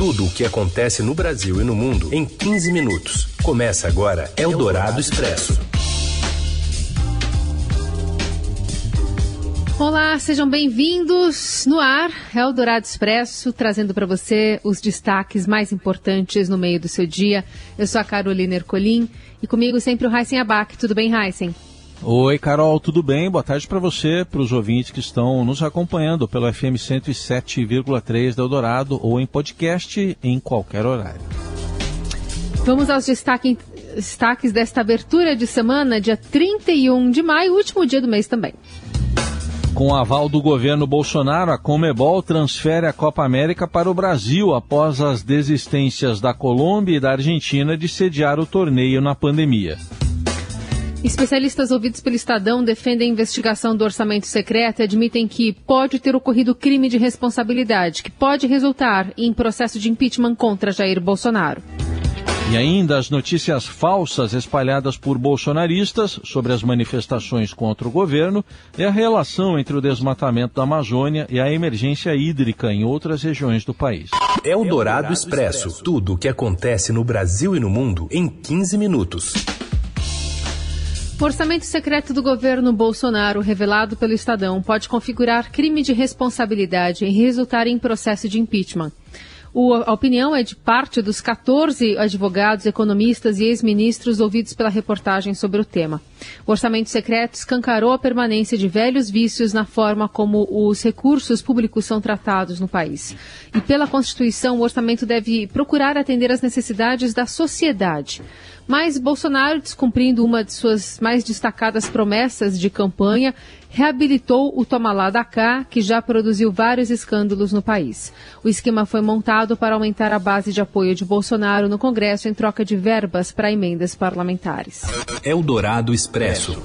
Tudo o que acontece no Brasil e no mundo em 15 minutos. Começa agora Eldorado Expresso. Olá, sejam bem-vindos no ar, Eldorado Expresso, trazendo para você os destaques mais importantes no meio do seu dia. Eu sou a Carolina Ercolim e comigo sempre o Heisen Abac. Tudo bem, Heisen? Oi, Carol, tudo bem? Boa tarde para você, para os ouvintes que estão nos acompanhando pelo FM 107,3 da Eldorado ou em podcast em qualquer horário. Vamos aos destaque, destaques desta abertura de semana, dia 31 de maio, último dia do mês também. Com aval do governo Bolsonaro, a Comebol transfere a Copa América para o Brasil após as desistências da Colômbia e da Argentina de sediar o torneio na pandemia. Especialistas ouvidos pelo Estadão defendem a investigação do orçamento secreto e admitem que pode ter ocorrido crime de responsabilidade, que pode resultar em processo de impeachment contra Jair Bolsonaro. E ainda as notícias falsas espalhadas por bolsonaristas sobre as manifestações contra o governo e a relação entre o desmatamento da Amazônia e a emergência hídrica em outras regiões do país. É o Dourado Expresso. Tudo o que acontece no Brasil e no mundo em 15 minutos. O orçamento secreto do governo Bolsonaro, revelado pelo Estadão, pode configurar crime de responsabilidade e resultar em processo de impeachment. O, a opinião é de parte dos 14 advogados, economistas e ex-ministros ouvidos pela reportagem sobre o tema. O orçamento secreto escancarou a permanência de velhos vícios na forma como os recursos públicos são tratados no país. E pela Constituição, o orçamento deve procurar atender às necessidades da sociedade. Mas Bolsonaro, descumprindo uma de suas mais destacadas promessas de campanha, reabilitou o Toma Lá da Cá, que já produziu vários escândalos no país. O esquema foi montado para aumentar a base de apoio de Bolsonaro no Congresso em troca de verbas para emendas parlamentares. Eldorado Expresso.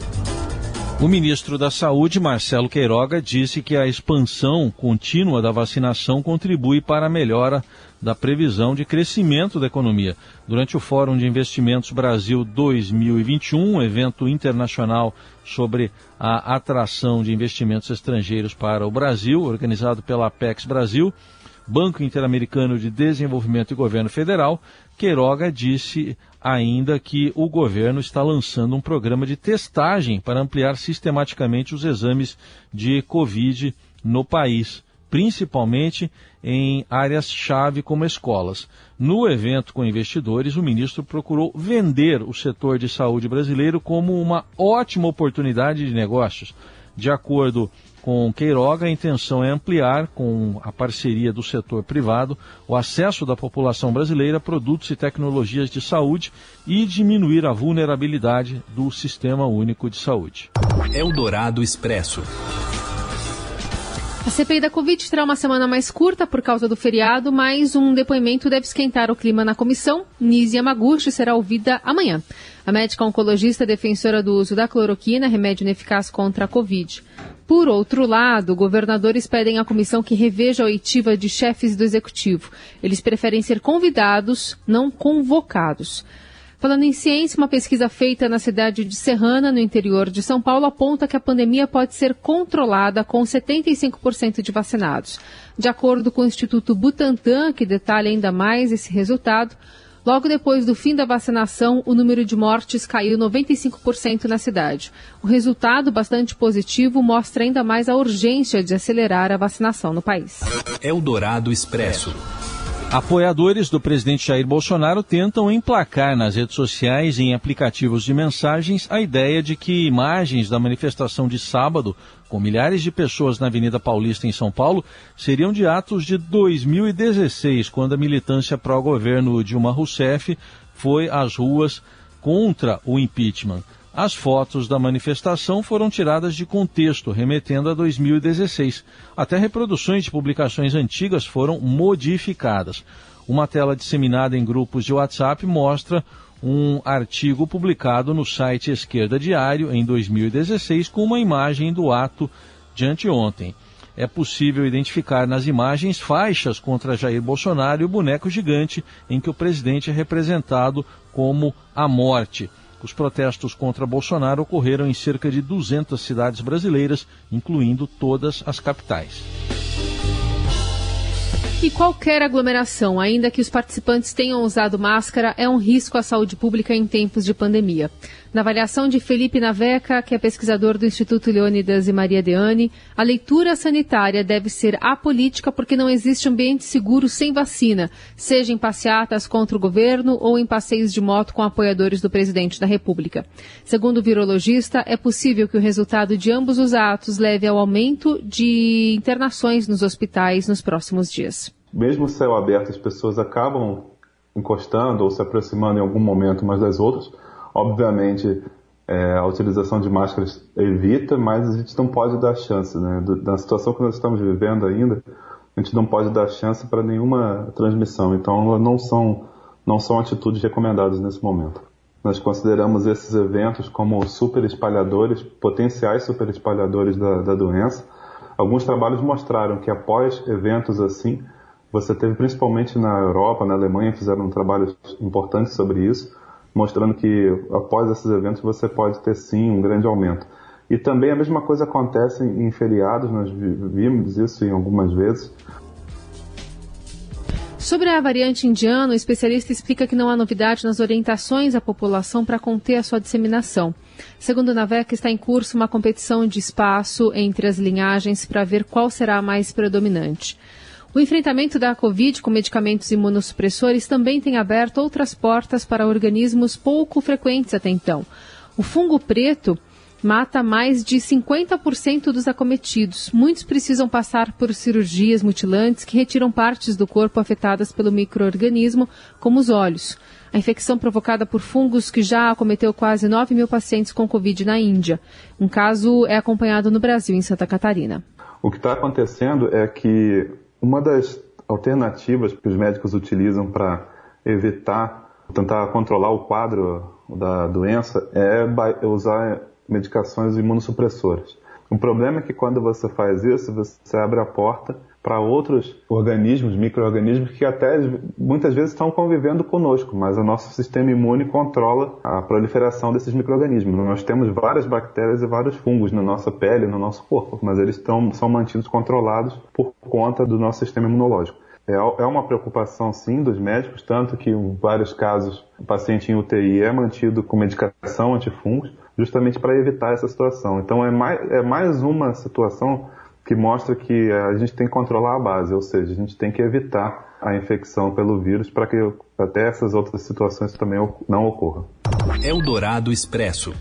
O ministro da Saúde, Marcelo Queiroga, disse que a expansão contínua da vacinação contribui para a melhora da previsão de crescimento da economia. Durante o Fórum de Investimentos Brasil 2021, evento internacional sobre a atração de investimentos estrangeiros para o Brasil, organizado pela Apex Brasil, Banco Interamericano de Desenvolvimento e Governo Federal, Queiroga disse ainda que o governo está lançando um programa de testagem para ampliar sistematicamente os exames de Covid no país, principalmente em áreas-chave como escolas. No evento com investidores, o ministro procurou vender o setor de saúde brasileiro como uma ótima oportunidade de negócios. De acordo com Queiroga, a intenção é ampliar, com a parceria do setor privado, o acesso da população brasileira a produtos e tecnologias de saúde e diminuir a vulnerabilidade do Sistema Único de Saúde. Eldorado Expresso. A CPI da Covid terá uma semana mais curta por causa do feriado, mas um depoimento deve esquentar o clima na comissão. Nise Yamaguchi será ouvida amanhã. A médica oncologista defensora do uso da cloroquina, remédio ineficaz contra a Covid. Por outro lado, governadores pedem à comissão que reveja a oitiva de chefes do executivo. Eles preferem ser convidados, não convocados. Falando em ciência, uma pesquisa feita na cidade de Serrana, no interior de São Paulo, aponta que a pandemia pode ser controlada com 75% de vacinados. De acordo com o Instituto Butantan, que detalha ainda mais esse resultado, Logo depois do fim da vacinação, o número de mortes caiu 95% na cidade. O resultado, bastante positivo, mostra ainda mais a urgência de acelerar a vacinação no país. Eldorado Expresso. Apoiadores do presidente Jair Bolsonaro tentam emplacar nas redes sociais e em aplicativos de mensagens a ideia de que imagens da manifestação de sábado, com milhares de pessoas na Avenida Paulista em São Paulo, seriam de atos de 2016, quando a militância pró-governo Dilma Rousseff foi às ruas contra o impeachment. As fotos da manifestação foram tiradas de contexto, remetendo a 2016. Até reproduções de publicações antigas foram modificadas. Uma tela disseminada em grupos de WhatsApp mostra um artigo publicado no site Esquerda Diário em 2016 com uma imagem do ato de anteontem. É possível identificar nas imagens faixas contra Jair Bolsonaro e o boneco gigante em que o presidente é representado como a morte. Os protestos contra Bolsonaro ocorreram em cerca de 200 cidades brasileiras, incluindo todas as capitais. E qualquer aglomeração, ainda que os participantes tenham usado máscara, é um risco à saúde pública em tempos de pandemia. Na avaliação de Felipe Naveca, que é pesquisador do Instituto Leônidas e Maria Deane, a leitura sanitária deve ser apolítica porque não existe ambiente seguro sem vacina, seja em passeatas contra o governo ou em passeios de moto com apoiadores do presidente da República. Segundo o virologista, é possível que o resultado de ambos os atos leve ao aumento de internações nos hospitais nos próximos dias mesmo céu aberto, as pessoas acabam encostando ou se aproximando em algum momento umas das outras. Obviamente, é, a utilização de máscaras evita, mas a gente não pode dar chance, né? Na situação que nós estamos vivendo ainda, a gente não pode dar chance para nenhuma transmissão. Então, não são, não são atitudes recomendadas nesse momento. Nós consideramos esses eventos como super espalhadores, potenciais super espalhadores da, da doença. Alguns trabalhos mostraram que após eventos assim, você teve principalmente na Europa, na Alemanha, fizeram um trabalho importante sobre isso, mostrando que após esses eventos você pode ter sim um grande aumento. E também a mesma coisa acontece em feriados, nós vimos isso em algumas vezes. Sobre a variante indiana, o especialista explica que não há novidade nas orientações à população para conter a sua disseminação. Segundo o Naveca, está em curso uma competição de espaço entre as linhagens para ver qual será a mais predominante. O enfrentamento da Covid com medicamentos imunossupressores também tem aberto outras portas para organismos pouco frequentes até então. O fungo preto mata mais de 50% dos acometidos. Muitos precisam passar por cirurgias mutilantes que retiram partes do corpo afetadas pelo microorganismo, como os olhos. A infecção provocada por fungos que já acometeu quase 9 mil pacientes com Covid na Índia. Um caso é acompanhado no Brasil, em Santa Catarina. O que está acontecendo é que uma das alternativas que os médicos utilizam para evitar, tentar controlar o quadro da doença é usar medicações imunossupressoras. O problema é que quando você faz isso, você abre a porta para outros organismos, micro-organismos que até muitas vezes estão convivendo conosco, mas o nosso sistema imune controla a proliferação desses micro-organismos. Nós temos várias bactérias e vários fungos na nossa pele, no nosso corpo, mas eles são mantidos controlados por conta do nosso sistema imunológico. É, é uma preocupação, sim, dos médicos, tanto que em vários casos o paciente em UTI é mantido com medicação antifungos, justamente para evitar essa situação. Então é mais, é mais uma situação que mostra que a gente tem que controlar a base, ou seja, a gente tem que evitar a infecção pelo vírus para que até essas outras situações também não ocorram. Eldorado Expresso.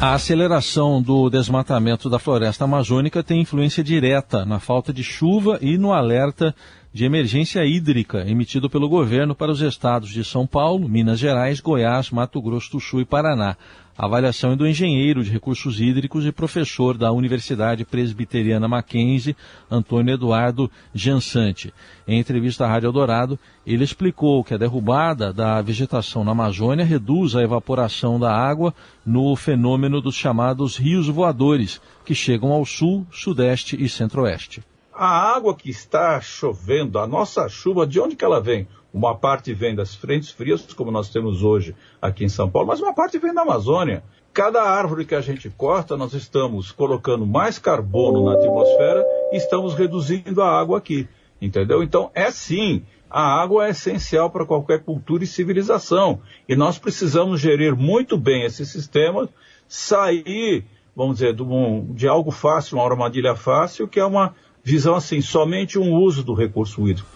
A aceleração do desmatamento da floresta amazônica tem influência direta na falta de chuva e no alerta de emergência hídrica emitido pelo governo para os estados de São Paulo, Minas Gerais, Goiás, Mato Grosso do Sul e Paraná. A avaliação é do engenheiro de recursos hídricos e professor da Universidade Presbiteriana Mackenzie, Antônio Eduardo Jansante. Em entrevista à Rádio Eldorado, ele explicou que a derrubada da vegetação na Amazônia reduz a evaporação da água no fenômeno dos chamados rios voadores, que chegam ao sul, sudeste e centro-oeste. A água que está chovendo, a nossa chuva, de onde que ela vem? Uma parte vem das frentes frias, como nós temos hoje aqui em São Paulo, mas uma parte vem da Amazônia. Cada árvore que a gente corta, nós estamos colocando mais carbono na atmosfera e estamos reduzindo a água aqui. Entendeu? Então, é sim, a água é essencial para qualquer cultura e civilização. E nós precisamos gerir muito bem esse sistema, sair, vamos dizer, de, um, de algo fácil, uma armadilha fácil, que é uma visão assim, somente um uso do recurso hídrico.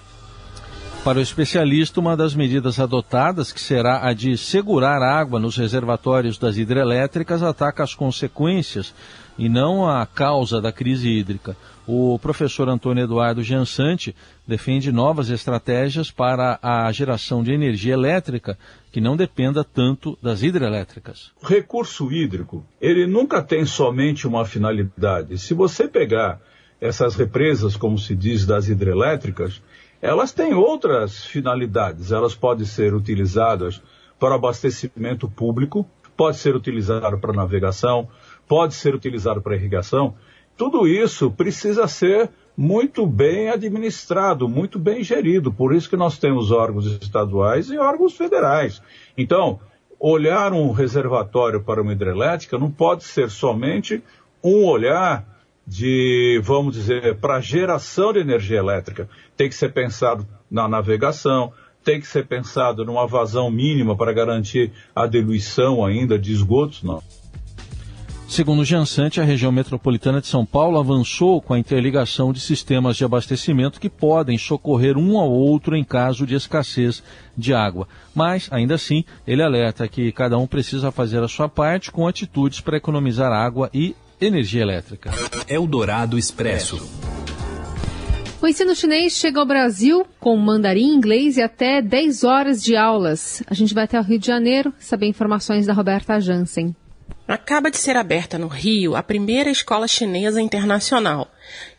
Para o especialista, uma das medidas adotadas, que será a de segurar água nos reservatórios das hidrelétricas, ataca as consequências e não a causa da crise hídrica. O professor Antônio Eduardo Jansante defende novas estratégias para a geração de energia elétrica que não dependa tanto das hidrelétricas. O recurso hídrico, ele nunca tem somente uma finalidade. Se você pegar essas represas, como se diz, das hidrelétricas, elas têm outras finalidades. Elas podem ser utilizadas para abastecimento público, pode ser utilizado para navegação, pode ser utilizado para irrigação. Tudo isso precisa ser muito bem administrado, muito bem gerido. Por isso que nós temos órgãos estaduais e órgãos federais. Então, olhar um reservatório para uma hidrelétrica não pode ser somente um olhar de, vamos dizer, para geração de energia elétrica. Tem que ser pensado na navegação, tem que ser pensado numa vazão mínima para garantir a diluição ainda de esgotos, não. Segundo o Jansante, a região metropolitana de São Paulo avançou com a interligação de sistemas de abastecimento que podem socorrer um ao outro em caso de escassez de água. Mas, ainda assim, ele alerta que cada um precisa fazer a sua parte com atitudes para economizar água e energia elétrica. Eldorado Expresso. O ensino chinês chega ao Brasil com mandarim, inglês e até 10 horas de aulas. A gente vai até o Rio de Janeiro saber informações da Roberta Jansen. Acaba de ser aberta no Rio a primeira escola chinesa internacional,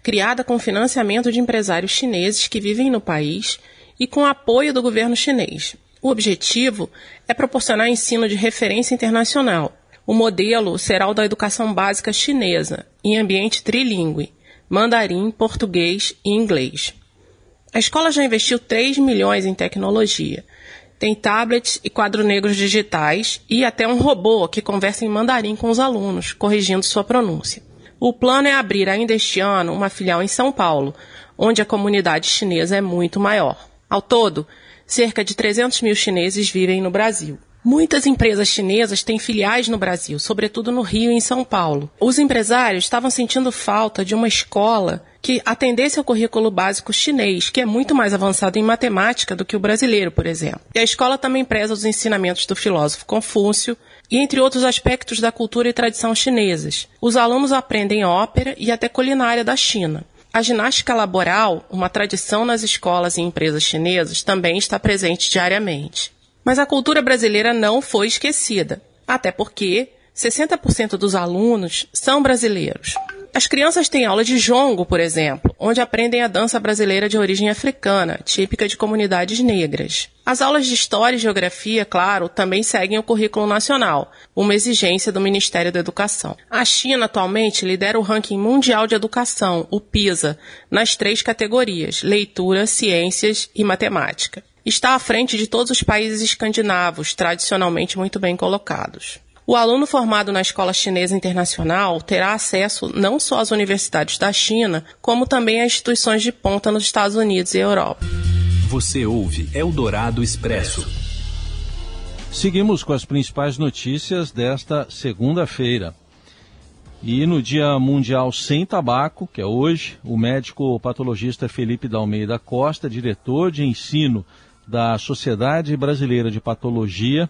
criada com financiamento de empresários chineses que vivem no país e com apoio do governo chinês. O objetivo é proporcionar ensino de referência internacional. O modelo será o da educação básica chinesa, em ambiente trilingue, mandarim, português e inglês. A escola já investiu 3 milhões em tecnologia tem tablets e quadro negros digitais e até um robô que conversa em mandarim com os alunos, corrigindo sua pronúncia. O plano é abrir ainda este ano uma filial em São Paulo, onde a comunidade chinesa é muito maior. Ao todo, cerca de 300 mil chineses vivem no Brasil. Muitas empresas chinesas têm filiais no Brasil, sobretudo no Rio e em São Paulo. Os empresários estavam sentindo falta de uma escola que atendesse ao currículo básico chinês, que é muito mais avançado em matemática do que o brasileiro, por exemplo. E a escola também preza os ensinamentos do filósofo Confúcio e entre outros aspectos da cultura e tradição chinesas. Os alunos aprendem ópera e até culinária da China. A ginástica laboral, uma tradição nas escolas e empresas chinesas, também está presente diariamente. Mas a cultura brasileira não foi esquecida, até porque 60% dos alunos são brasileiros. As crianças têm aula de jongo, por exemplo, onde aprendem a dança brasileira de origem africana, típica de comunidades negras. As aulas de História e Geografia, claro, também seguem o currículo nacional, uma exigência do Ministério da Educação. A China atualmente lidera o ranking mundial de educação, o PISA, nas três categorias: leitura, ciências e matemática está à frente de todos os países escandinavos, tradicionalmente muito bem colocados. O aluno formado na Escola Chinesa Internacional terá acesso não só às universidades da China, como também a instituições de ponta nos Estados Unidos e Europa. Você ouve Eldorado Expresso. Seguimos com as principais notícias desta segunda-feira. E no Dia Mundial Sem Tabaco, que é hoje, o médico patologista Felipe Dalmeida Costa, diretor de ensino da Sociedade Brasileira de Patologia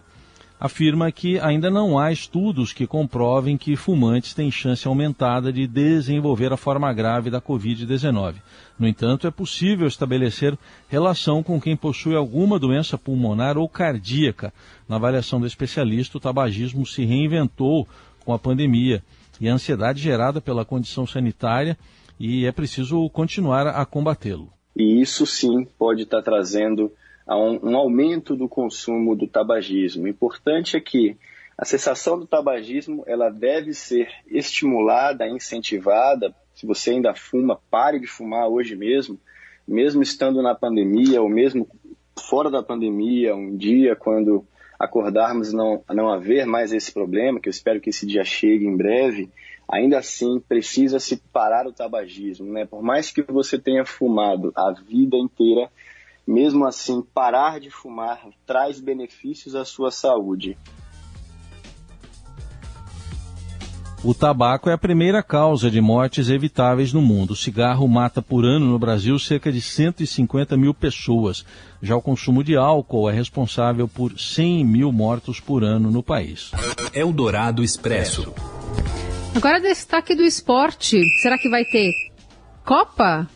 afirma que ainda não há estudos que comprovem que fumantes têm chance aumentada de desenvolver a forma grave da Covid-19. No entanto, é possível estabelecer relação com quem possui alguma doença pulmonar ou cardíaca. Na avaliação do especialista, o tabagismo se reinventou com a pandemia e a ansiedade gerada pela condição sanitária e é preciso continuar a combatê-lo. E isso sim pode estar trazendo a um, um aumento do consumo do tabagismo. O importante é que a cessação do tabagismo ela deve ser estimulada, incentivada. Se você ainda fuma, pare de fumar hoje mesmo, mesmo estando na pandemia ou mesmo fora da pandemia, um dia quando acordarmos não não haver mais esse problema, que eu espero que esse dia chegue em breve, ainda assim precisa se parar o tabagismo, né? Por mais que você tenha fumado a vida inteira, mesmo assim, parar de fumar traz benefícios à sua saúde. O tabaco é a primeira causa de mortes evitáveis no mundo. O cigarro mata por ano no Brasil cerca de 150 mil pessoas. Já o consumo de álcool é responsável por 100 mil mortos por ano no país. Eldorado Expresso. Agora destaque do esporte. Será que vai ter Copa?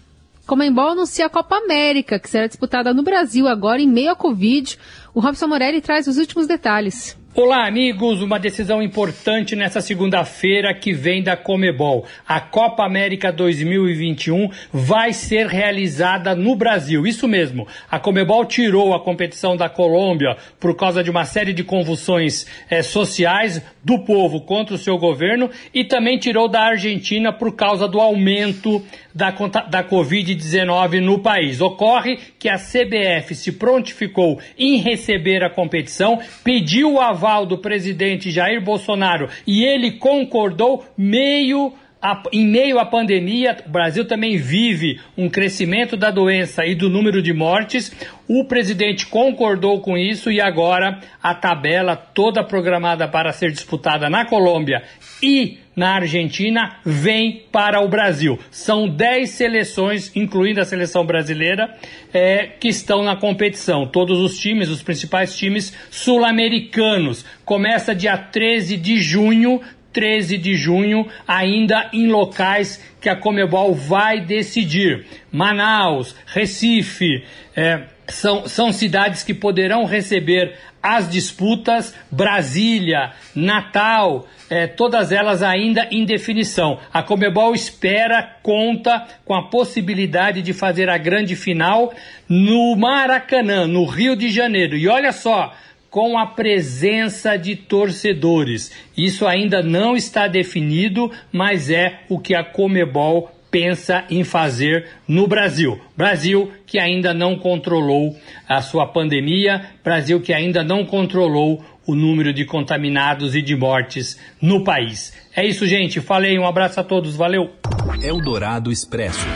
Comembol anuncia a Copa América, que será disputada no Brasil agora em meio à Covid. O Robson Morelli traz os últimos detalhes. Olá, amigos. Uma decisão importante nessa segunda-feira que vem da Comebol. A Copa América 2021 vai ser realizada no Brasil. Isso mesmo. A Comebol tirou a competição da Colômbia por causa de uma série de convulsões eh, sociais do povo contra o seu governo e também tirou da Argentina por causa do aumento da, da Covid-19 no país. Ocorre que a CBF se prontificou em receber a competição, pediu o aval do presidente Jair Bolsonaro e ele concordou meio a, em meio à pandemia, o Brasil também vive um crescimento da doença e do número de mortes. O presidente concordou com isso e agora a tabela toda programada para ser disputada na Colômbia e na Argentina vem para o Brasil. São 10 seleções, incluindo a seleção brasileira, é, que estão na competição. Todos os times, os principais times sul-americanos. Começa dia 13 de junho, 13 de junho, ainda em locais que a Comebol vai decidir. Manaus, Recife, é, são, são cidades que poderão receber as disputas, Brasília, Natal, é, todas elas ainda em definição. A Comebol espera, conta com a possibilidade de fazer a grande final no Maracanã, no Rio de Janeiro. E olha só, com a presença de torcedores. Isso ainda não está definido, mas é o que a Comebol pensa em fazer no Brasil. Brasil que ainda não controlou a sua pandemia, Brasil que ainda não controlou o número de contaminados e de mortes no país. É isso, gente. Falei, um abraço a todos, valeu. Eldorado Expresso.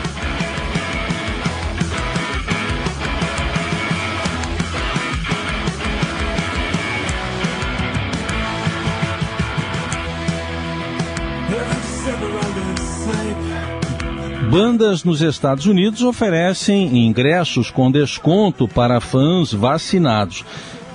Bandas nos Estados Unidos oferecem ingressos com desconto para fãs vacinados.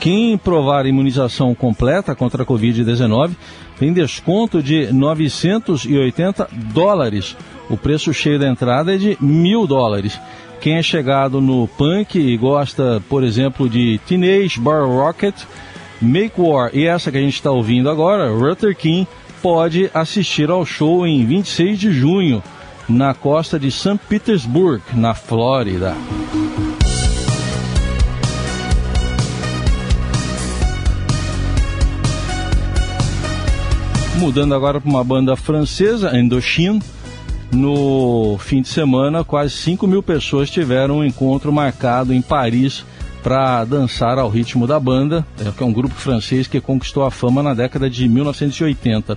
Quem provar imunização completa contra a Covid-19 tem desconto de 980 dólares. O preço cheio da entrada é de mil dólares. Quem é chegado no punk e gosta, por exemplo, de Teenage Bar Rocket, Make War e essa que a gente está ouvindo agora, Ruther King, pode assistir ao show em 26 de junho na costa de St. Petersburg, na Flórida. Mudando agora para uma banda francesa, Indochine. No fim de semana, quase 5 mil pessoas tiveram um encontro marcado em Paris para dançar ao ritmo da banda, é, que é um grupo francês que conquistou a fama na década de 1980.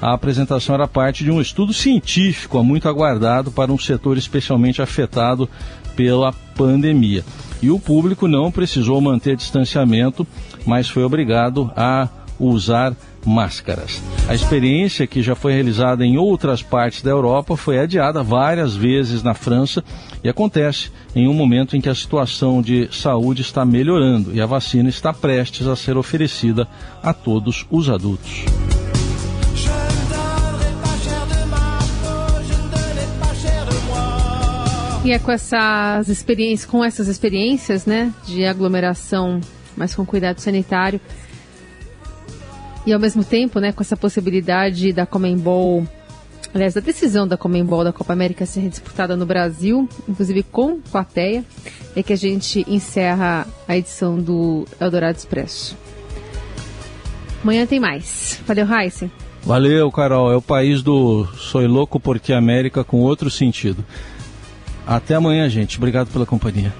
A apresentação era parte de um estudo científico muito aguardado para um setor especialmente afetado pela pandemia. E o público não precisou manter distanciamento, mas foi obrigado a usar máscaras. A experiência, que já foi realizada em outras partes da Europa, foi adiada várias vezes na França e acontece em um momento em que a situação de saúde está melhorando e a vacina está prestes a ser oferecida a todos os adultos. E é com essas experiências, com essas experiências, né, de aglomeração, mas com cuidado sanitário, e ao mesmo tempo, né, com essa possibilidade da Comembol, aliás, da decisão da Comembol da Copa América ser disputada no Brasil, inclusive com plateia, é que a gente encerra a edição do Eldorado Expresso. Amanhã tem mais. Valeu, Heisen. Valeu, Carol. É o país do Sou Louco porque América com outro sentido. Até amanhã, gente. Obrigado pela companhia.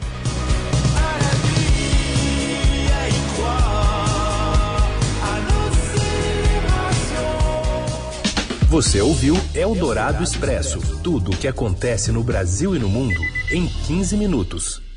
Você ouviu Eldorado Expresso tudo o que acontece no Brasil e no mundo em 15 minutos.